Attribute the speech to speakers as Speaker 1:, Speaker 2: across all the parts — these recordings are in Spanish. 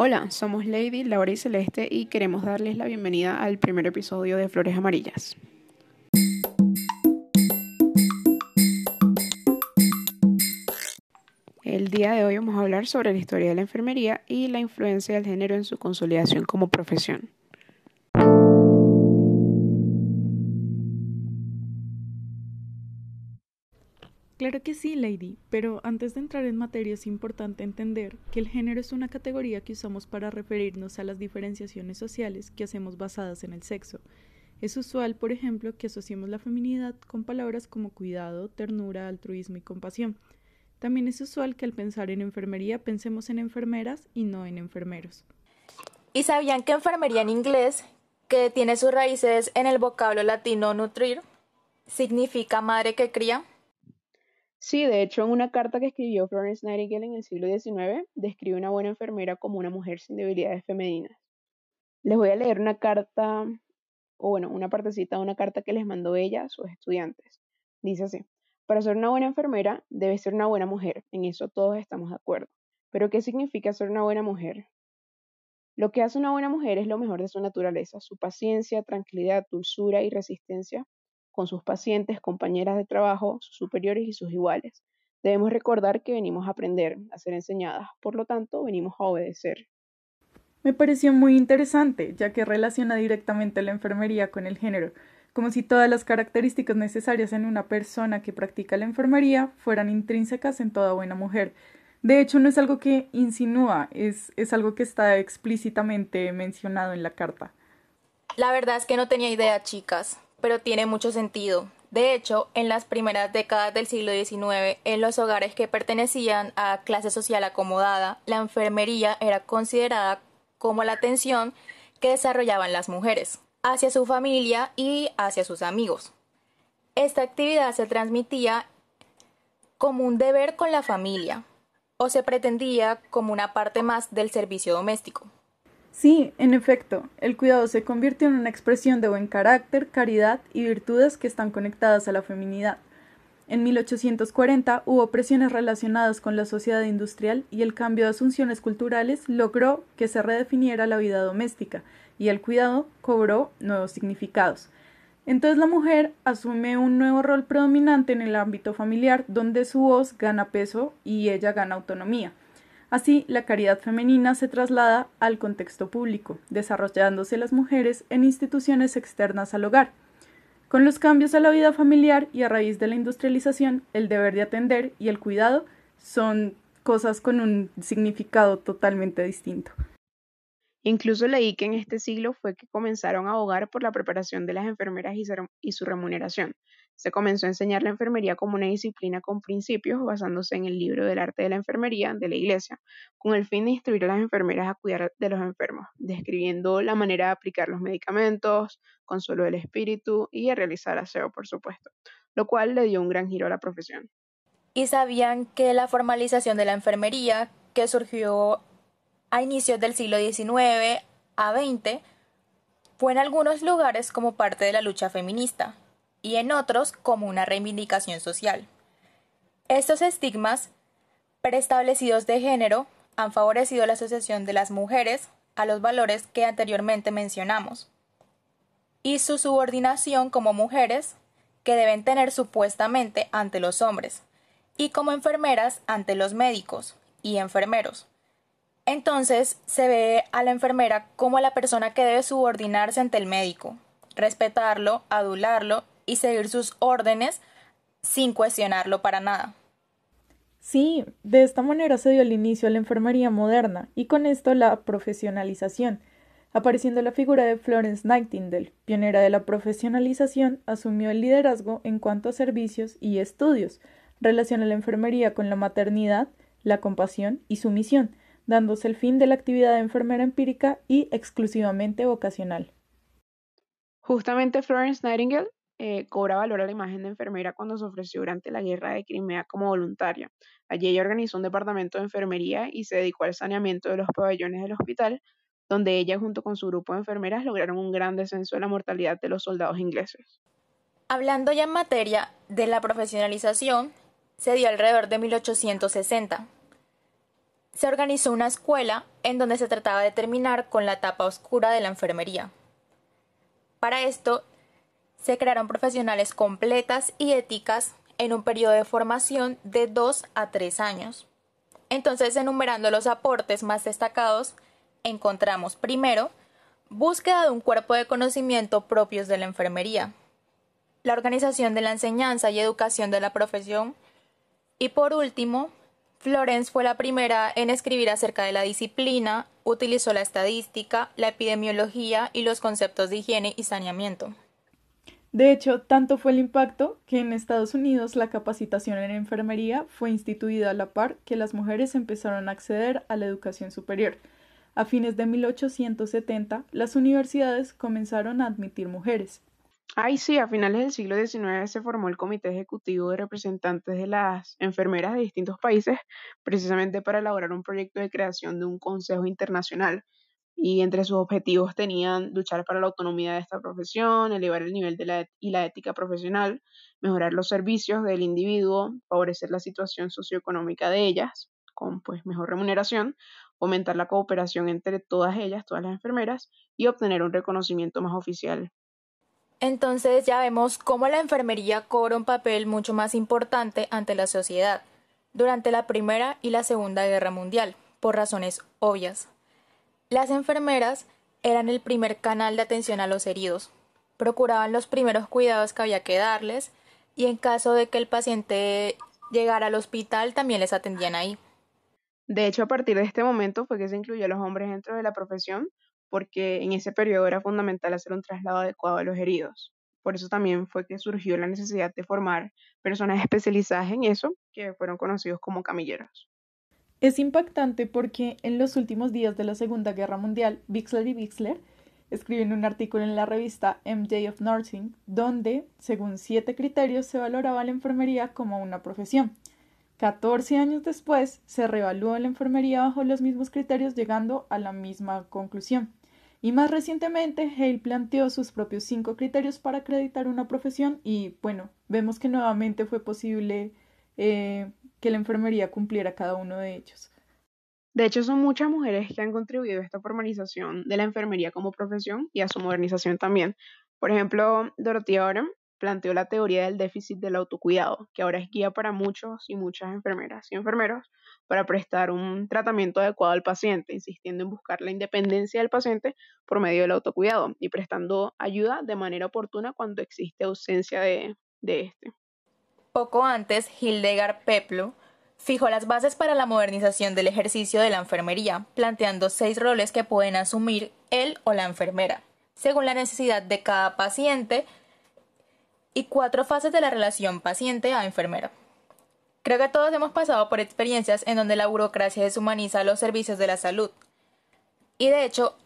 Speaker 1: Hola, somos Lady, Laura y Celeste y queremos darles la bienvenida al primer episodio de Flores Amarillas. El día de hoy vamos a hablar sobre la historia de la enfermería y la influencia del género en su consolidación como profesión.
Speaker 2: Claro que sí, Lady, pero antes de entrar en materia es importante entender que el género es una categoría que usamos para referirnos a las diferenciaciones sociales que hacemos basadas en el sexo. Es usual, por ejemplo, que asociemos la feminidad con palabras como cuidado, ternura, altruismo y compasión. También es usual que al pensar en enfermería pensemos en enfermeras y no en enfermeros.
Speaker 3: ¿Y sabían que enfermería en inglés, que tiene sus raíces en el vocablo latino nutrir, significa madre que cría?
Speaker 1: Sí, de hecho, en una carta que escribió Florence Nightingale en el siglo XIX, describe una buena enfermera como una mujer sin debilidades femeninas. Les voy a leer una carta, o bueno, una partecita de una carta que les mandó ella a sus estudiantes. Dice así, para ser una buena enfermera debe ser una buena mujer, en eso todos estamos de acuerdo. Pero ¿qué significa ser una buena mujer? Lo que hace una buena mujer es lo mejor de su naturaleza, su paciencia, tranquilidad, dulzura y resistencia con sus pacientes, compañeras de trabajo, sus superiores y sus iguales. Debemos recordar que venimos a aprender, a ser enseñadas, por lo tanto, venimos a obedecer.
Speaker 2: Me pareció muy interesante, ya que relaciona directamente la enfermería con el género, como si todas las características necesarias en una persona que practica la enfermería fueran intrínsecas en toda buena mujer. De hecho, no es algo que insinúa, es, es algo que está explícitamente mencionado en la carta.
Speaker 3: La verdad es que no tenía idea, chicas pero tiene mucho sentido. De hecho, en las primeras décadas del siglo XIX, en los hogares que pertenecían a clase social acomodada, la enfermería era considerada como la atención que desarrollaban las mujeres hacia su familia y hacia sus amigos. Esta actividad se transmitía como un deber con la familia o se pretendía como una parte más del servicio doméstico.
Speaker 2: Sí, en efecto, el cuidado se convirtió en una expresión de buen carácter, caridad y virtudes que están conectadas a la feminidad. En 1840 hubo presiones relacionadas con la sociedad industrial y el cambio de asunciones culturales logró que se redefiniera la vida doméstica y el cuidado cobró nuevos significados. Entonces la mujer asume un nuevo rol predominante en el ámbito familiar donde su voz gana peso y ella gana autonomía. Así, la caridad femenina se traslada al contexto público, desarrollándose las mujeres en instituciones externas al hogar. Con los cambios a la vida familiar y a raíz de la industrialización, el deber de atender y el cuidado son cosas con un significado totalmente distinto.
Speaker 1: Incluso leí que en este siglo fue que comenzaron a abogar por la preparación de las enfermeras y su remuneración, se comenzó a enseñar la enfermería como una disciplina con principios basándose en el libro del arte de la enfermería de la Iglesia, con el fin de instruir a las enfermeras a cuidar de los enfermos, describiendo la manera de aplicar los medicamentos, consuelo del espíritu y a realizar aseo, por supuesto, lo cual le dio un gran giro a la profesión.
Speaker 3: ¿Y sabían que la formalización de la enfermería, que surgió a inicios del siglo XIX a XX, fue en algunos lugares como parte de la lucha feminista? Y en otros como una reivindicación social. Estos estigmas preestablecidos de género han favorecido la asociación de las mujeres a los valores que anteriormente mencionamos y su subordinación como mujeres que deben tener supuestamente ante los hombres y como enfermeras ante los médicos y enfermeros. Entonces se ve a la enfermera como la persona que debe subordinarse ante el médico, respetarlo, adularlo y seguir sus órdenes sin cuestionarlo para nada.
Speaker 2: Sí, de esta manera se dio el inicio a la enfermería moderna y con esto la profesionalización. Apareciendo la figura de Florence Nightingale, pionera de la profesionalización, asumió el liderazgo en cuanto a servicios y estudios. Relaciona la enfermería con la maternidad, la compasión y su misión, dándose el fin de la actividad de enfermera empírica y exclusivamente vocacional.
Speaker 1: Justamente Florence Nightingale eh, cobra valor a la imagen de enfermera cuando se ofreció durante la guerra de Crimea como voluntaria. Allí ella organizó un departamento de enfermería y se dedicó al saneamiento de los pabellones del hospital, donde ella junto con su grupo de enfermeras lograron un gran descenso de la mortalidad de los soldados ingleses.
Speaker 3: Hablando ya en materia de la profesionalización, se dio alrededor de 1860. se organizó una escuela en donde se trataba de terminar con la etapa oscura de la enfermería. Para esto, se crearon profesionales completas y éticas en un periodo de formación de dos a tres años. Entonces, enumerando los aportes más destacados, encontramos primero búsqueda de un cuerpo de conocimiento propios de la enfermería, la organización de la enseñanza y educación de la profesión y por último, Florence fue la primera en escribir acerca de la disciplina, utilizó la estadística, la epidemiología y los conceptos de higiene y saneamiento.
Speaker 2: De hecho, tanto fue el impacto que en Estados Unidos la capacitación en enfermería fue instituida a la par que las mujeres empezaron a acceder a la educación superior. A fines de 1870, las universidades comenzaron a admitir mujeres.
Speaker 1: Ay, sí, a finales del siglo XIX se formó el Comité Ejecutivo de Representantes de las Enfermeras de distintos países, precisamente para elaborar un proyecto de creación de un Consejo Internacional. Y entre sus objetivos tenían luchar para la autonomía de esta profesión, elevar el nivel de la y la ética profesional, mejorar los servicios del individuo, favorecer la situación socioeconómica de ellas, con pues mejor remuneración, fomentar la cooperación entre todas ellas, todas las enfermeras, y obtener un reconocimiento más oficial
Speaker 3: entonces ya vemos cómo la enfermería cobra un papel mucho más importante ante la sociedad durante la Primera y la Segunda Guerra Mundial, por razones obvias. Las enfermeras eran el primer canal de atención a los heridos, procuraban los primeros cuidados que había que darles y en caso de que el paciente llegara al hospital también les atendían ahí.
Speaker 1: De hecho, a partir de este momento fue que se incluyó a los hombres dentro de la profesión porque en ese periodo era fundamental hacer un traslado adecuado a los heridos. Por eso también fue que surgió la necesidad de formar personas especializadas en eso, que fueron conocidos como camilleros.
Speaker 2: Es impactante porque en los últimos días de la Segunda Guerra Mundial, Bixler y Bixler escriben un artículo en la revista MJ of Nursing, donde, según siete criterios, se valoraba la enfermería como una profesión. 14 años después, se reevaluó la enfermería bajo los mismos criterios, llegando a la misma conclusión. Y más recientemente, Hale planteó sus propios cinco criterios para acreditar una profesión y, bueno, vemos que nuevamente fue posible eh, que la enfermería cumpliera cada uno de ellos.
Speaker 1: De hecho, son muchas mujeres que han contribuido a esta formalización de la enfermería como profesión y a su modernización también. Por ejemplo, Dorothy Oram planteó la teoría del déficit del autocuidado, que ahora es guía para muchos y muchas enfermeras y enfermeros para prestar un tratamiento adecuado al paciente, insistiendo en buscar la independencia del paciente por medio del autocuidado y prestando ayuda de manera oportuna cuando existe ausencia de este.
Speaker 3: Poco antes, Hildegard Peplo fijó las bases para la modernización del ejercicio de la enfermería, planteando seis roles que pueden asumir él o la enfermera, según la necesidad de cada paciente y cuatro fases de la relación paciente a enfermera. Creo que todos hemos pasado por experiencias en donde la burocracia deshumaniza los servicios de la salud. Y de hecho,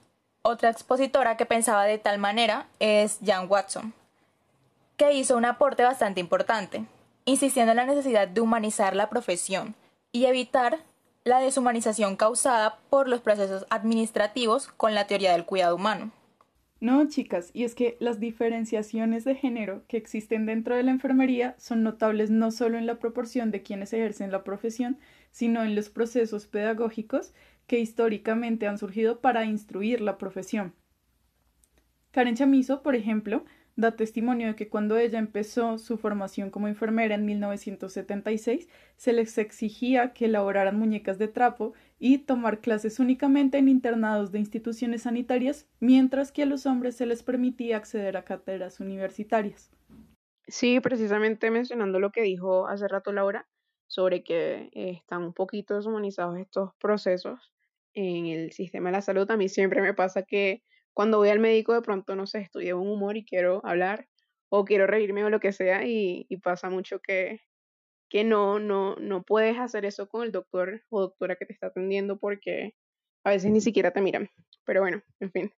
Speaker 3: otra expositora que pensaba de tal manera es Jan Watson, que hizo un aporte bastante importante, insistiendo en la necesidad de humanizar la profesión y evitar la deshumanización causada por los procesos administrativos con la teoría del cuidado humano.
Speaker 2: No, chicas, y es que las diferenciaciones de género que existen dentro de la enfermería son notables no solo en la proporción de quienes ejercen la profesión, sino en los procesos pedagógicos que históricamente han surgido para instruir la profesión. Karen Chamizo, por ejemplo, da testimonio de que cuando ella empezó su formación como enfermera en 1976, se les exigía que elaboraran muñecas de trapo y tomar clases únicamente en internados de instituciones sanitarias, mientras que a los hombres se les permitía acceder a cátedras universitarias.
Speaker 1: Sí, precisamente mencionando lo que dijo hace rato Laura sobre que están un poquito deshumanizados estos procesos en el sistema de la salud, a mí siempre me pasa que cuando voy al médico de pronto, no sé, estoy de un humor y quiero hablar o quiero reírme o lo que sea y, pasa mucho que, que no, no, no puedes hacer eso con el doctor o doctora que te está atendiendo porque a veces ni siquiera te miran. Pero bueno, en fin.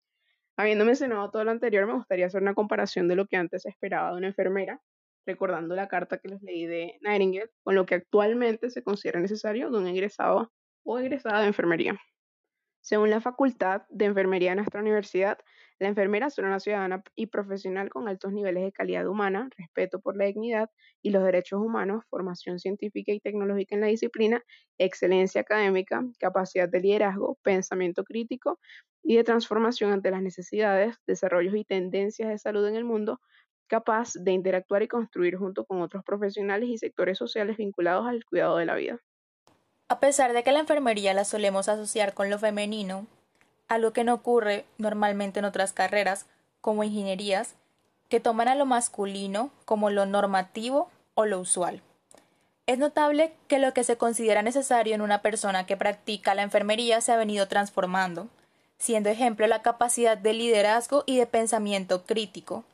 Speaker 1: Habiendo mencionado todo lo anterior, me gustaría hacer una comparación de lo que antes esperaba de una enfermera, recordando la carta que les leí de Nightingale, con lo que actualmente se considera necesario de un egresado o egresada de enfermería. Según la Facultad de Enfermería de nuestra universidad, la enfermera es una ciudadana y profesional con altos niveles de calidad humana, respeto por la dignidad y los derechos humanos, formación científica y tecnológica en la disciplina, excelencia académica, capacidad de liderazgo, pensamiento crítico y de transformación ante las necesidades, desarrollos y tendencias de salud en el mundo, capaz de interactuar y construir junto con otros profesionales y sectores sociales vinculados al cuidado de la vida.
Speaker 3: A pesar de que la enfermería la solemos asociar con lo femenino, algo que no ocurre normalmente en otras carreras, como ingenierías, que toman a lo masculino como lo normativo o lo usual. Es notable que lo que se considera necesario en una persona que practica la enfermería se ha venido transformando, siendo ejemplo la capacidad de liderazgo y de pensamiento crítico,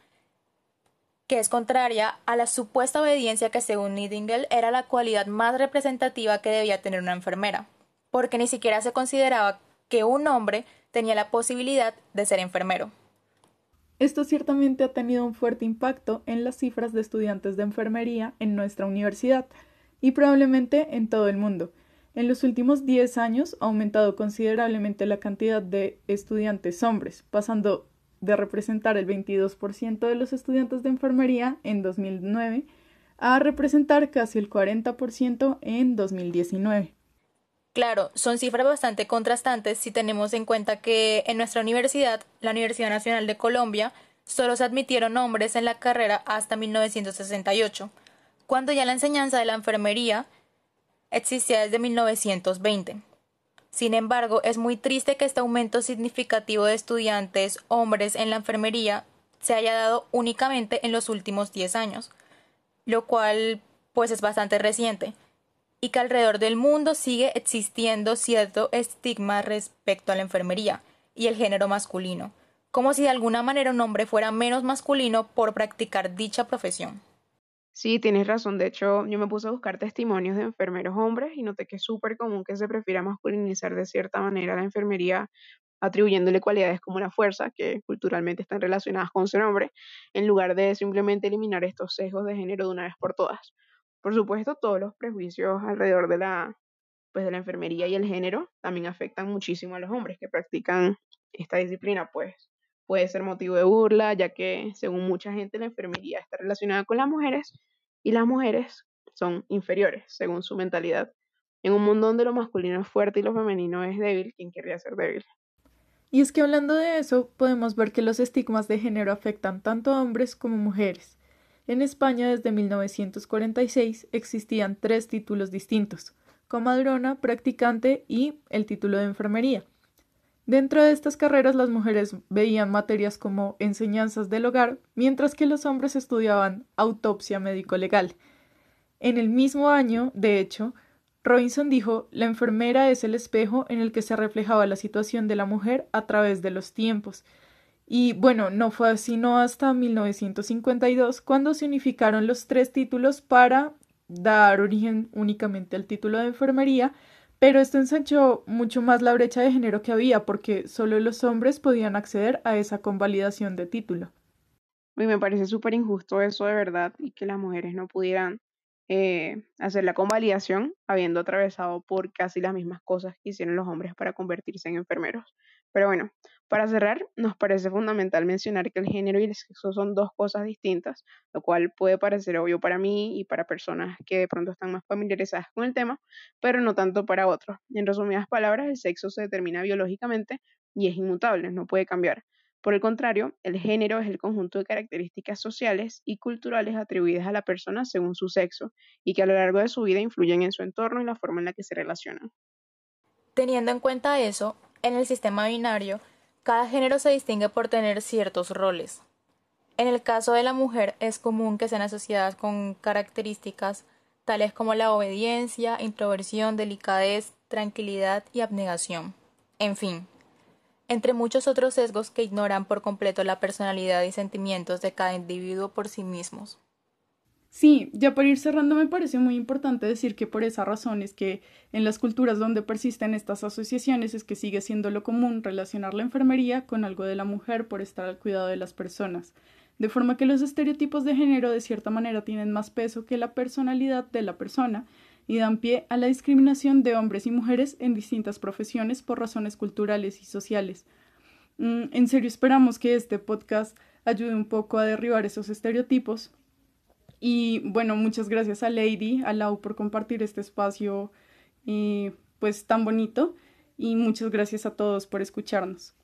Speaker 3: que es contraria a la supuesta obediencia que según Nightingale era la cualidad más representativa que debía tener una enfermera, porque ni siquiera se consideraba que un hombre tenía la posibilidad de ser enfermero.
Speaker 2: Esto ciertamente ha tenido un fuerte impacto en las cifras de estudiantes de enfermería en nuestra universidad y probablemente en todo el mundo. En los últimos 10 años ha aumentado considerablemente la cantidad de estudiantes hombres, pasando de representar el 22% de los estudiantes de enfermería en 2009 a representar casi el 40% en 2019.
Speaker 3: Claro, son cifras bastante contrastantes si tenemos en cuenta que en nuestra universidad, la Universidad Nacional de Colombia, solo se admitieron hombres en la carrera hasta 1968, cuando ya la enseñanza de la enfermería existía desde 1920. Sin embargo, es muy triste que este aumento significativo de estudiantes hombres en la enfermería se haya dado únicamente en los últimos 10 años, lo cual pues es bastante reciente y que alrededor del mundo sigue existiendo cierto estigma respecto a la enfermería y el género masculino, como si de alguna manera un hombre fuera menos masculino por practicar dicha profesión.
Speaker 1: Sí, tienes razón. De hecho, yo me puse a buscar testimonios de enfermeros hombres y noté que es súper común que se prefiera masculinizar de cierta manera la enfermería, atribuyéndole cualidades como la fuerza, que culturalmente están relacionadas con ser hombre, en lugar de simplemente eliminar estos sesgos de género de una vez por todas. Por supuesto, todos los prejuicios alrededor de la, pues, de la enfermería y el género también afectan muchísimo a los hombres que practican esta disciplina, pues puede ser motivo de burla, ya que según mucha gente la enfermería está relacionada con las mujeres y las mujeres son inferiores según su mentalidad. En un mundo donde lo masculino es fuerte y lo femenino es débil, ¿quién querría ser débil?
Speaker 2: Y es que hablando de eso, podemos ver que los estigmas de género afectan tanto a hombres como mujeres. En España desde 1946 existían tres títulos distintos, comadrona, practicante y el título de enfermería. Dentro de estas carreras las mujeres veían materias como enseñanzas del hogar, mientras que los hombres estudiaban autopsia médico-legal. En el mismo año, de hecho, Robinson dijo, la enfermera es el espejo en el que se reflejaba la situación de la mujer a través de los tiempos, y bueno, no fue sino hasta 1952 cuando se unificaron los tres títulos para dar origen únicamente al título de enfermería, pero esto ensanchó mucho más la brecha de género que había porque solo los hombres podían acceder a esa convalidación de título.
Speaker 1: Y me parece súper injusto eso de verdad y que las mujeres no pudieran eh, hacer la convalidación habiendo atravesado por casi las mismas cosas que hicieron los hombres para convertirse en enfermeros. Pero bueno, para cerrar, nos parece fundamental mencionar que el género y el sexo son dos cosas distintas, lo cual puede parecer obvio para mí y para personas que de pronto están más familiarizadas con el tema, pero no tanto para otros. En resumidas palabras, el sexo se determina biológicamente y es inmutable, no puede cambiar. Por el contrario, el género es el conjunto de características sociales y culturales atribuidas a la persona según su sexo y que a lo largo de su vida influyen en su entorno y la forma en la que se relacionan.
Speaker 3: Teniendo en cuenta eso, en el sistema binario, cada género se distingue por tener ciertos roles. En el caso de la mujer es común que sean asociadas con características tales como la obediencia, introversión, delicadez, tranquilidad y abnegación. En fin, entre muchos otros sesgos que ignoran por completo la personalidad y sentimientos de cada individuo por sí mismos.
Speaker 2: Sí, ya para ir cerrando me parece muy importante decir que por esa razón es que en las culturas donde persisten estas asociaciones es que sigue siendo lo común relacionar la enfermería con algo de la mujer por estar al cuidado de las personas, de forma que los estereotipos de género de cierta manera tienen más peso que la personalidad de la persona y dan pie a la discriminación de hombres y mujeres en distintas profesiones por razones culturales y sociales. Mm, en serio esperamos que este podcast ayude un poco a derribar esos estereotipos. Y bueno, muchas gracias a Lady, a Lau por compartir este espacio eh, pues tan bonito y muchas gracias a todos por escucharnos.